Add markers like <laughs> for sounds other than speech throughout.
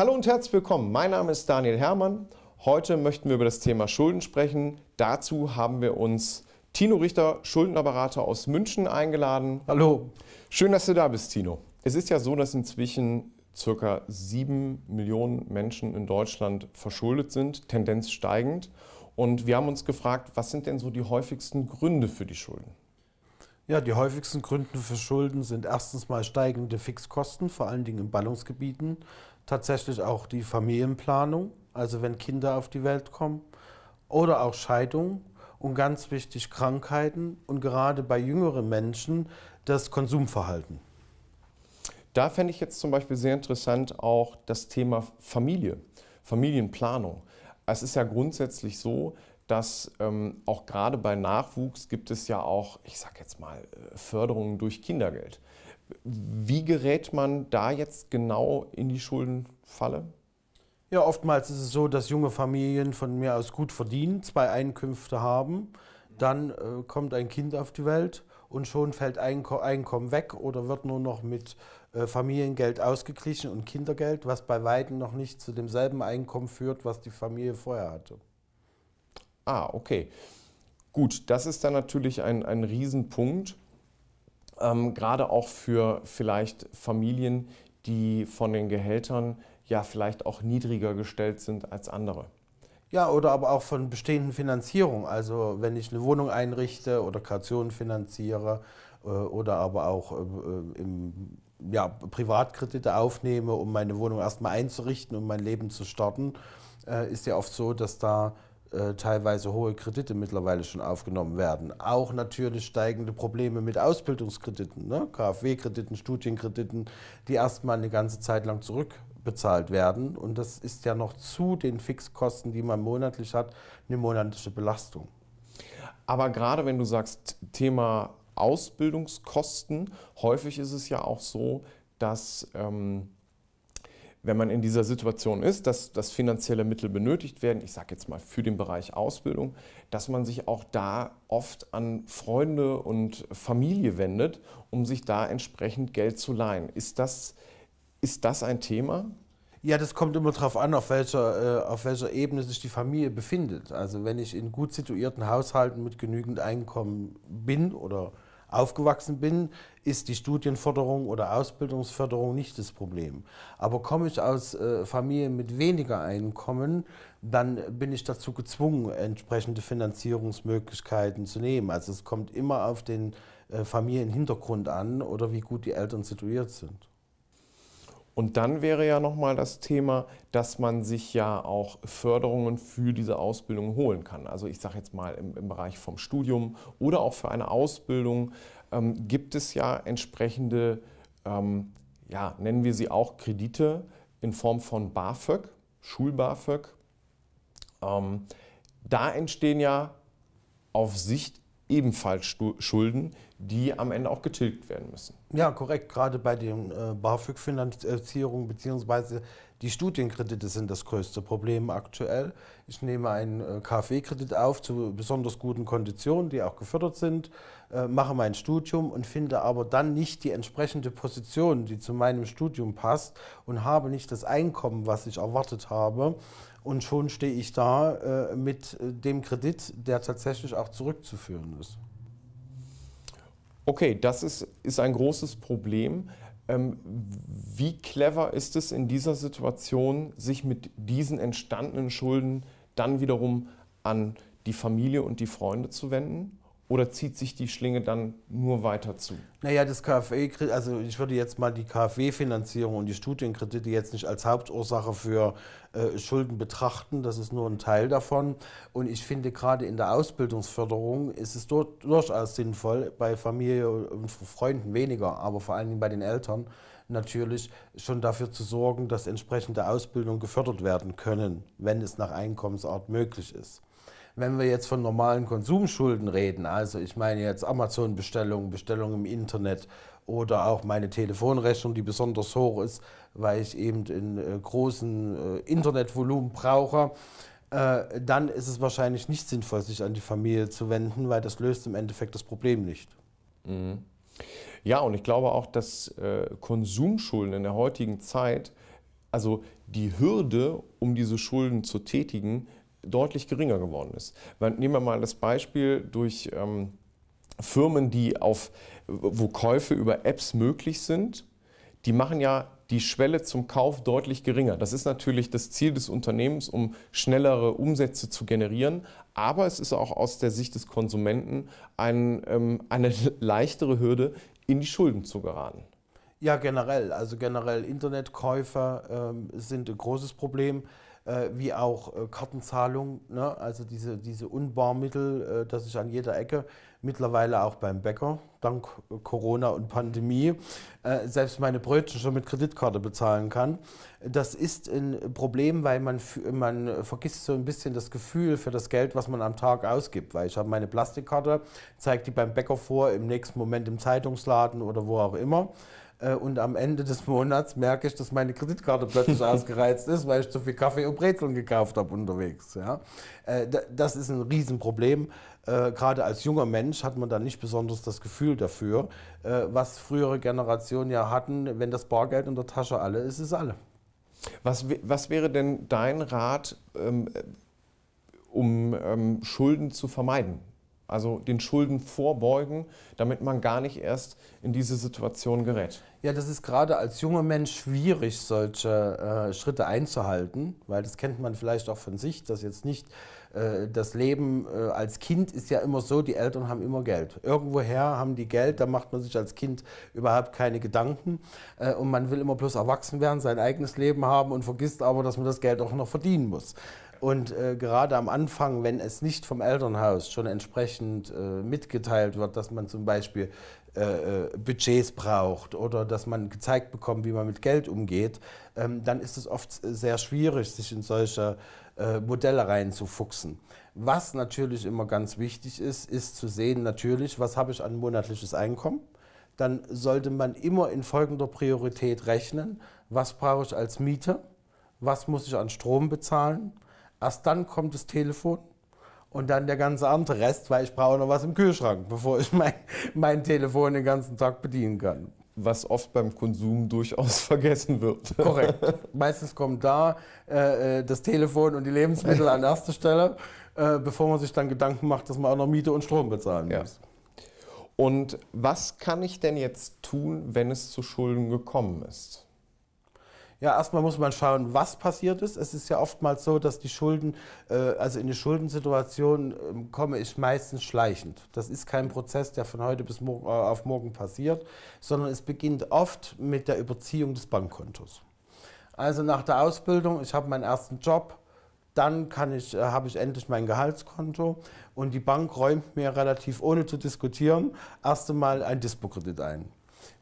Hallo und herzlich willkommen. Mein Name ist Daniel Herrmann. Heute möchten wir über das Thema Schulden sprechen. Dazu haben wir uns Tino Richter, Schuldnerberater aus München, eingeladen. Hallo. Schön, dass du da bist, Tino. Es ist ja so, dass inzwischen circa sieben Millionen Menschen in Deutschland verschuldet sind, Tendenz steigend. Und wir haben uns gefragt, was sind denn so die häufigsten Gründe für die Schulden? Ja, die häufigsten Gründe für Schulden sind erstens mal steigende Fixkosten, vor allen Dingen in Ballungsgebieten. Tatsächlich auch die Familienplanung, also wenn Kinder auf die Welt kommen. Oder auch Scheidung und ganz wichtig Krankheiten und gerade bei jüngeren Menschen das Konsumverhalten. Da fände ich jetzt zum Beispiel sehr interessant auch das Thema Familie, Familienplanung. Es ist ja grundsätzlich so, dass ähm, auch gerade bei Nachwuchs gibt es ja auch, ich sage jetzt mal, äh, Förderungen durch Kindergeld. Wie gerät man da jetzt genau in die Schuldenfalle? Ja, oftmals ist es so, dass junge Familien von mir aus gut verdienen, zwei Einkünfte haben. Dann äh, kommt ein Kind auf die Welt und schon fällt Einko Einkommen weg oder wird nur noch mit äh, Familiengeld ausgeglichen und Kindergeld, was bei weitem noch nicht zu demselben Einkommen führt, was die Familie vorher hatte. Ah, okay. Gut, das ist dann natürlich ein, ein Riesenpunkt, ähm, gerade auch für vielleicht Familien, die von den Gehältern ja vielleicht auch niedriger gestellt sind als andere. Ja, oder aber auch von bestehenden Finanzierungen. Also wenn ich eine Wohnung einrichte oder Kautionen finanziere äh, oder aber auch äh, im, ja, Privatkredite aufnehme, um meine Wohnung erstmal einzurichten, um mein Leben zu starten, äh, ist ja oft so, dass da äh, teilweise hohe Kredite mittlerweile schon aufgenommen werden. Auch natürlich steigende Probleme mit Ausbildungskrediten, ne? KfW-Krediten, Studienkrediten, die erstmal eine ganze Zeit lang zurückbezahlt werden. Und das ist ja noch zu den Fixkosten, die man monatlich hat, eine monatliche Belastung. Aber gerade wenn du sagst, Thema Ausbildungskosten, häufig ist es ja auch so, dass ähm, wenn man in dieser Situation ist, dass, dass finanzielle Mittel benötigt werden, ich sage jetzt mal für den Bereich Ausbildung, dass man sich auch da oft an Freunde und Familie wendet, um sich da entsprechend Geld zu leihen. Ist das, ist das ein Thema? Ja, das kommt immer darauf an, auf welcher, äh, auf welcher Ebene sich die Familie befindet. Also wenn ich in gut situierten Haushalten mit genügend Einkommen bin oder aufgewachsen bin, ist die Studienförderung oder Ausbildungsförderung nicht das Problem. Aber komme ich aus äh, Familien mit weniger Einkommen, dann bin ich dazu gezwungen, entsprechende Finanzierungsmöglichkeiten zu nehmen. Also es kommt immer auf den äh, Familienhintergrund an oder wie gut die Eltern situiert sind. Und dann wäre ja nochmal das Thema, dass man sich ja auch Förderungen für diese Ausbildung holen kann. Also ich sage jetzt mal im, im, Bereich vom Studium oder auch für eine Ausbildung ähm, gibt es ja entsprechende, ähm, ja, nennen wir sie auch Kredite in Form von BAföG, Schul-BAföG. Ähm, da entstehen ja auf Sicht ebenfalls Schulden, die am Ende auch getilgt werden müssen. Ja, korrekt. Gerade bei den äh, BAföG-Finanzierungen bzw. die Studienkredite sind das größte Problem aktuell. Ich nehme einen äh, KfW-Kredit auf zu besonders guten Konditionen, die auch gefördert sind, äh, mache mein Studium und finde aber dann nicht die entsprechende Position, die zu meinem Studium passt und habe nicht das Einkommen, was ich erwartet habe. Und schon stehe ich da äh, mit äh, dem Kredit, der tatsächlich auch zurückzuführen ist. Okay, das ist, ist ein großes Problem. Ähm, wie clever ist es in dieser Situation, sich mit diesen entstandenen Schulden dann wiederum an die Familie und die Freunde zu wenden? Oder zieht sich die Schlinge dann nur weiter zu? Naja, das KfW, also ich würde jetzt mal die KfW-Finanzierung und die Studienkredite jetzt nicht als Hauptursache für äh, Schulden betrachten. Das ist nur ein Teil davon. Und ich finde, gerade in der Ausbildungsförderung ist es durchaus sinnvoll, bei Familie und Freunden weniger, aber vor allen Dingen bei den Eltern natürlich schon dafür zu sorgen, dass entsprechende Ausbildungen gefördert werden können, wenn es nach Einkommensart möglich ist. Wenn wir jetzt von normalen Konsumschulden reden, also ich meine jetzt Amazon-Bestellungen, Bestellungen im Internet oder auch meine Telefonrechnung, die besonders hoch ist, weil ich eben in äh, großen äh, Internetvolumen brauche, äh, dann ist es wahrscheinlich nicht sinnvoll, sich an die Familie zu wenden, weil das löst im Endeffekt das Problem nicht. Mhm. Ja, und ich glaube auch, dass Konsumschulden in der heutigen Zeit also die Hürde, um diese Schulden zu tätigen, deutlich geringer geworden ist. Nehmen wir mal das Beispiel durch ähm, Firmen, die auf, wo Käufe über Apps möglich sind, die machen ja die Schwelle zum Kauf deutlich geringer. Das ist natürlich das Ziel des Unternehmens, um schnellere Umsätze zu generieren. Aber es ist auch aus der Sicht des Konsumenten ein, ähm, eine <laughs> leichtere Hürde, in die Schulden zu geraten. Ja, generell. Also generell Internetkäufer ähm, sind ein großes Problem äh, wie auch äh, Kartenzahlung, ne? also diese, diese Unbarmittel, äh, dass ich an jeder Ecke, mittlerweile auch beim Bäcker, dank Corona und Pandemie, äh, selbst meine Brötchen schon mit Kreditkarte bezahlen kann. Das ist ein Problem, weil man, man vergisst so ein bisschen das Gefühl für das Geld, was man am Tag ausgibt. Weil ich habe meine Plastikkarte, zeige die beim Bäcker vor, im nächsten Moment im Zeitungsladen oder wo auch immer. Äh, und am Ende des Monats merke ich, dass meine Kreditkarte plötzlich <laughs> ausgereizt ist, weil ich zu viel Kaffee und Brezeln gekauft habe unterwegs. Ja. Äh, das ist ein Riesenproblem. Äh, gerade als junger Mensch hat man da nicht besonders das Gefühl dafür, was frühere Generationen ja hatten, wenn das Bargeld in der Tasche alle ist, ist alle. Was, was wäre denn dein Rat, ähm, um ähm, Schulden zu vermeiden? Also den Schulden vorbeugen, damit man gar nicht erst in diese Situation gerät. Ja, das ist gerade als junger Mensch schwierig, solche äh, Schritte einzuhalten, weil das kennt man vielleicht auch von sich, dass jetzt nicht äh, das Leben äh, als Kind ist ja immer so, die Eltern haben immer Geld. Irgendwoher haben die Geld, da macht man sich als Kind überhaupt keine Gedanken äh, und man will immer bloß erwachsen werden, sein eigenes Leben haben und vergisst aber, dass man das Geld auch noch verdienen muss. Und äh, gerade am Anfang, wenn es nicht vom Elternhaus schon entsprechend äh, mitgeteilt wird, dass man zum Beispiel äh, äh Budgets braucht oder dass man gezeigt bekommt, wie man mit Geld umgeht, ähm, dann ist es oft sehr schwierig, sich in solche äh, Modelle reinzufuchsen. Was natürlich immer ganz wichtig ist, ist zu sehen, natürlich, was habe ich an monatliches Einkommen. Dann sollte man immer in folgender Priorität rechnen, was brauche ich als Miete, was muss ich an Strom bezahlen, Erst dann kommt das Telefon und dann der ganze andere Rest, weil ich brauche noch was im Kühlschrank, <laughs> bevor ich mein, mein Telefon den ganzen Tag bedienen kann. Was oft beim Konsum durchaus <laughs> vergessen wird. Korrekt. <laughs> Meistens kommt da äh, äh, das Telefon und die Lebensmittel an erster Stelle, äh, bevor man sich dann Gedanken macht, dass man auch noch Miete und Strom bezahlen ja. muss. Und was kann ich denn jetzt tun, wenn es zu Schulden gekommen ist? Ja, erstmal muss man schauen, was passiert ist. Es ist ja oftmals so, dass die Schulden, äh, also in die Schuldensituation äh, komme ich meistens schleichend. Das ist kein Prozess, der von heute bis morgen, äh, auf morgen passiert, sondern es beginnt oft mit der Überziehung des Bankkontos. Also nach der Ausbildung, ich habe meinen ersten Job, dann ich, äh, habe ich endlich mein Gehaltskonto und die Bank räumt mir relativ ohne zu diskutieren erst einmal ein Dispo-Kredit ein.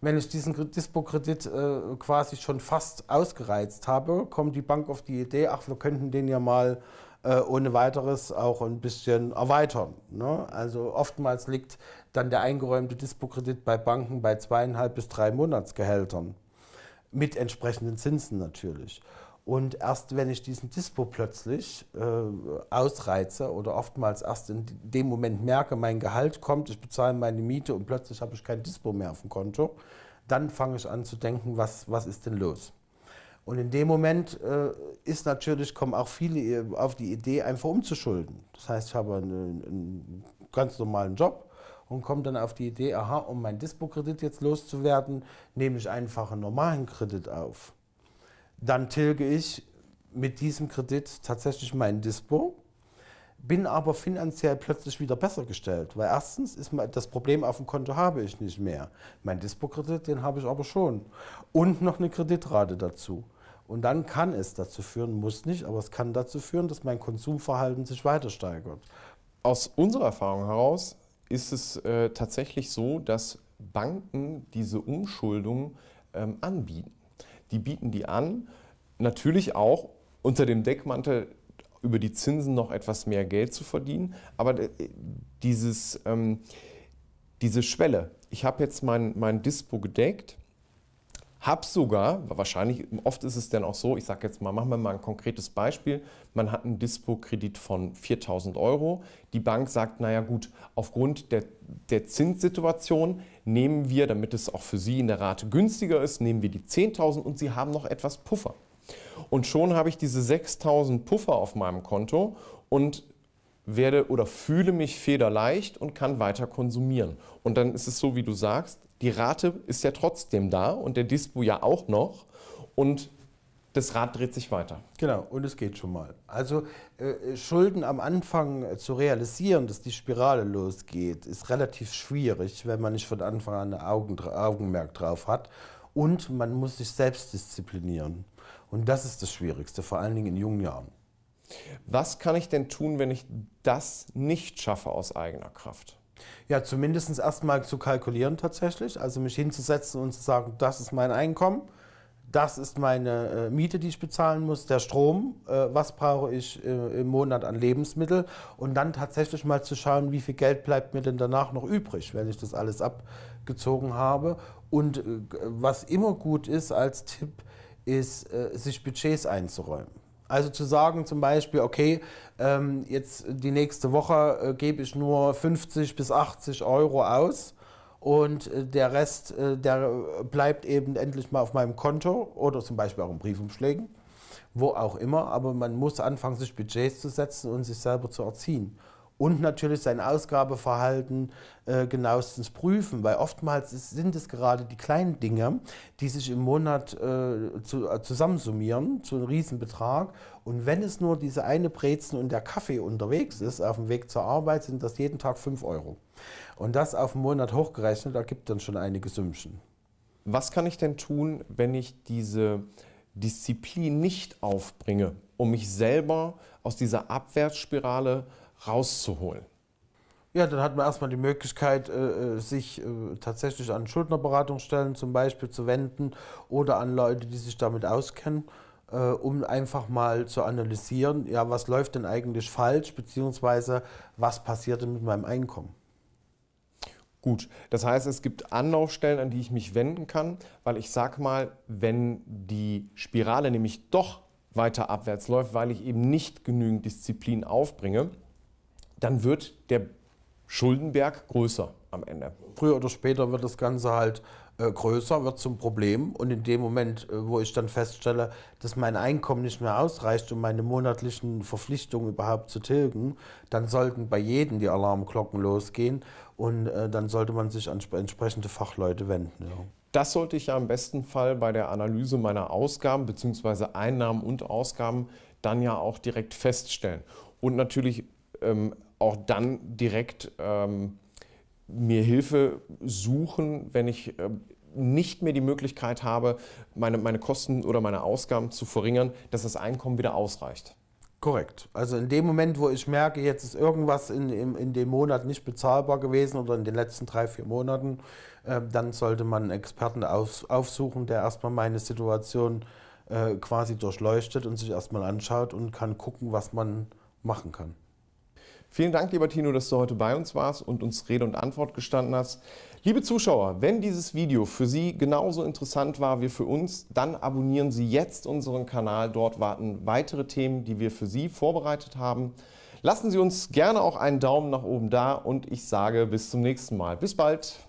Wenn ich diesen Dispo-Kredit äh, quasi schon fast ausgereizt habe, kommt die Bank auf die Idee, ach, wir könnten den ja mal äh, ohne weiteres auch ein bisschen erweitern. Ne? Also oftmals liegt dann der eingeräumte Dispo-Kredit bei Banken bei zweieinhalb bis drei Monatsgehältern. Mit entsprechenden Zinsen natürlich. Und erst wenn ich diesen Dispo plötzlich äh, ausreize oder oftmals erst in dem Moment merke, mein Gehalt kommt, ich bezahle meine Miete und plötzlich habe ich kein Dispo mehr auf dem Konto, dann fange ich an zu denken, was, was ist denn los? Und in dem Moment äh, ist natürlich, kommen auch viele auf die Idee, einfach umzuschulden. Das heißt, ich habe einen, einen ganz normalen Job und komme dann auf die Idee, aha, um meinen Dispo-Kredit jetzt loszuwerden, nehme ich einfach einen normalen Kredit auf dann tilge ich mit diesem Kredit tatsächlich meinen Dispo, bin aber finanziell plötzlich wieder besser gestellt, weil erstens ist das Problem auf dem Konto habe ich nicht mehr. Mein Dispo-Kredit, den habe ich aber schon. Und noch eine Kreditrate dazu. Und dann kann es dazu führen, muss nicht, aber es kann dazu führen, dass mein Konsumverhalten sich weiter steigert. Aus unserer Erfahrung heraus ist es äh, tatsächlich so, dass Banken diese Umschuldung ähm, anbieten die bieten die an. Natürlich auch unter dem Deckmantel über die Zinsen noch etwas mehr Geld zu verdienen. Aber äh, dieses, ähm, diese Schwelle, ich habe jetzt mein, mein Dispo gedeckt, habe sogar, wahrscheinlich, oft ist es dann auch so, ich sage jetzt mal, machen wir mal ein konkretes Beispiel, man hat einen Dispo-Kredit von 4.000 Euro, die Bank sagt, naja gut, aufgrund der, der Zinssituation nehmen wir, damit es auch für Sie in der Rate günstiger ist, nehmen wir die 10.000 und Sie haben noch etwas Puffer. Und schon habe ich diese 6000 Puffer auf meinem Konto und werde oder fühle mich federleicht und kann weiter konsumieren. Und dann ist es so, wie du sagst, die Rate ist ja trotzdem da und der Dispo ja auch noch. Und das Rad dreht sich weiter. Genau, und es geht schon mal. Also äh, Schulden am Anfang zu realisieren, dass die Spirale losgeht, ist relativ schwierig, wenn man nicht von Anfang an ein Augen, Augenmerk drauf hat. Und man muss sich selbst disziplinieren. Und das ist das Schwierigste, vor allen Dingen in jungen Jahren. Was kann ich denn tun, wenn ich das nicht schaffe aus eigener Kraft? Ja, zumindest erstmal zu kalkulieren tatsächlich, also mich hinzusetzen und zu sagen, das ist mein Einkommen, das ist meine äh, Miete, die ich bezahlen muss, der Strom, äh, was brauche ich äh, im Monat an Lebensmittel und dann tatsächlich mal zu schauen, wie viel Geld bleibt mir denn danach noch übrig, wenn ich das alles abgezogen habe. Und äh, was immer gut ist als Tipp, ist, äh, sich Budgets einzuräumen. Also zu sagen zum Beispiel, okay, ähm, jetzt die nächste Woche äh, gebe ich nur 50 bis 80 Euro aus und äh, der Rest, äh, der bleibt eben endlich mal auf meinem Konto oder zum Beispiel auch in Briefumschlägen, wo auch immer. Aber man muss anfangen, sich Budgets zu setzen und sich selber zu erziehen und natürlich sein Ausgabeverhalten äh, genauestens prüfen, weil oftmals ist, sind es gerade die kleinen Dinge, die sich im Monat äh, zu, äh, zusammensummieren zu einem Riesenbetrag. Und wenn es nur diese eine Brezen und der Kaffee unterwegs ist, auf dem Weg zur Arbeit, sind das jeden Tag 5 Euro. Und das auf den Monat hochgerechnet, ergibt dann schon einige Sümmchen. Was kann ich denn tun, wenn ich diese Disziplin nicht aufbringe, um mich selber aus dieser Abwärtsspirale rauszuholen? Ja, dann hat man erstmal die Möglichkeit, äh, äh, sich äh, tatsächlich an Schuldnerberatungsstellen zum Beispiel zu wenden oder an Leute, die sich damit auskennen, um einfach mal zu analysieren, ja, was läuft denn eigentlich falsch, beziehungsweise was passiert denn mit meinem Einkommen. Gut, das heißt, es gibt Anlaufstellen, an die ich mich wenden kann, weil ich sag mal, wenn die Spirale nämlich doch weiter abwärts läuft, weil ich eben nicht genügend Disziplin aufbringe, dann wird der Schuldenberg größer am Ende. Früher oder später wird das Ganze halt äh, größer, wird zum Problem. Und in dem Moment, äh, wo ich dann feststelle, dass mein Einkommen nicht mehr ausreicht, um meine monatlichen Verpflichtungen überhaupt zu tilgen, dann sollten bei jedem die Alarmglocken losgehen und äh, dann sollte man sich an entsprechende Fachleute wenden. Ja. Das sollte ich ja im besten Fall bei der Analyse meiner Ausgaben bzw. Einnahmen und Ausgaben dann ja auch direkt feststellen. Und natürlich ähm, auch dann direkt ähm, mir Hilfe suchen, wenn ich äh, nicht mehr die Möglichkeit habe, meine, meine Kosten oder meine Ausgaben zu verringern, dass das Einkommen wieder ausreicht. Korrekt. Also in dem Moment, wo ich merke, jetzt ist irgendwas in, in, in dem Monat nicht bezahlbar gewesen oder in den letzten drei, vier Monaten, äh, dann sollte man einen Experten auf, aufsuchen, der erstmal meine Situation äh, quasi durchleuchtet und sich erstmal anschaut und kann gucken, was man machen kann. Vielen Dank, lieber Tino, dass du heute bei uns warst und uns Rede und Antwort gestanden hast. Liebe Zuschauer, wenn dieses Video für Sie genauso interessant war wie für uns, dann abonnieren Sie jetzt unseren Kanal. Dort warten weitere Themen, die wir für Sie vorbereitet haben. Lassen Sie uns gerne auch einen Daumen nach oben da und ich sage bis zum nächsten Mal. Bis bald.